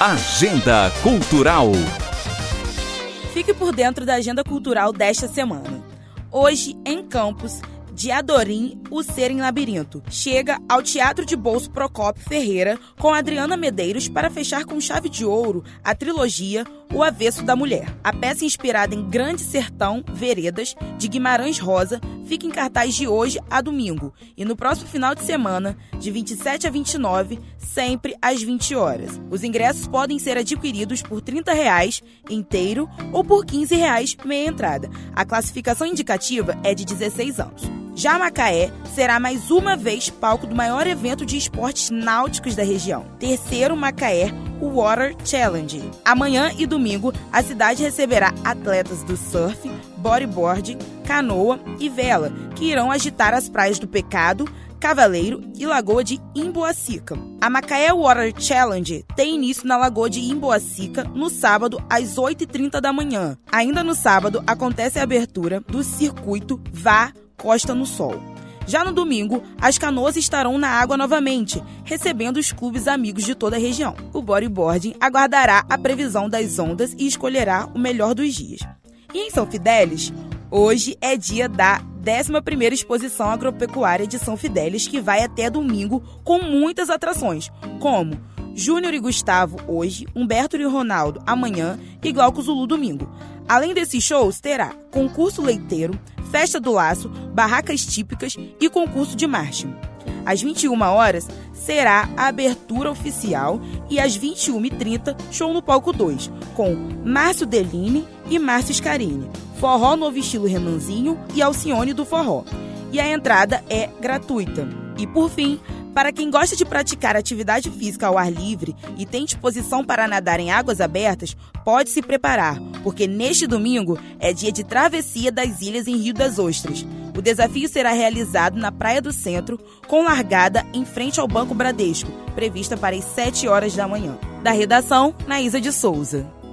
Agenda Cultural. Fique por dentro da agenda cultural desta semana. Hoje, em Campos, de Adorim, O Ser em Labirinto. Chega ao Teatro de Bolso Procópio Ferreira com Adriana Medeiros para fechar com chave de ouro a trilogia O Avesso da Mulher. A peça inspirada em Grande Sertão, Veredas, de Guimarães Rosa, fica em cartaz de hoje a domingo e no próximo final de semana, de 27 a 29, sempre às 20 horas. Os ingressos podem ser adquiridos por 30 reais inteiro ou por 15 reais meia entrada. A classificação indicativa é de 16 anos. Já Macaé será mais uma vez palco do maior evento de esportes náuticos da região. Terceiro Macaé, Water Challenge. Amanhã e domingo, a cidade receberá atletas do surf, bodyboard, canoa e vela, que irão agitar as praias do Pecado, Cavaleiro e Lagoa de Imboacica. A Macaé Water Challenge tem início na Lagoa de Imboacica no sábado às 8h30 da manhã. Ainda no sábado acontece a abertura do circuito Vá Costa no Sol. Já no domingo, as canoas estarão na água novamente, recebendo os clubes amigos de toda a região. O bodyboarding aguardará a previsão das ondas e escolherá o melhor dos dias. E em São Fidélis, hoje é dia da 11ª Exposição Agropecuária de São Fidélis, que vai até domingo com muitas atrações, como Júnior e Gustavo hoje, Humberto e Ronaldo amanhã e Glauco Zulu domingo. Além desses shows, terá concurso leiteiro, festa do laço, barracas típicas e concurso de marcha. Às 21 horas será a abertura oficial e às 21h30 show no palco 2, com Márcio Deline e Márcio Scarini, forró novo estilo Renanzinho e Alcione do forró. E a entrada é gratuita. E por fim, para quem gosta de praticar atividade física ao ar livre e tem disposição para nadar em águas abertas, pode se preparar, porque neste domingo é dia de travessia das ilhas em Rio das Ostras. O desafio será realizado na Praia do Centro, com largada em frente ao Banco Bradesco, prevista para as 7 horas da manhã. Da redação, Naísa de Souza.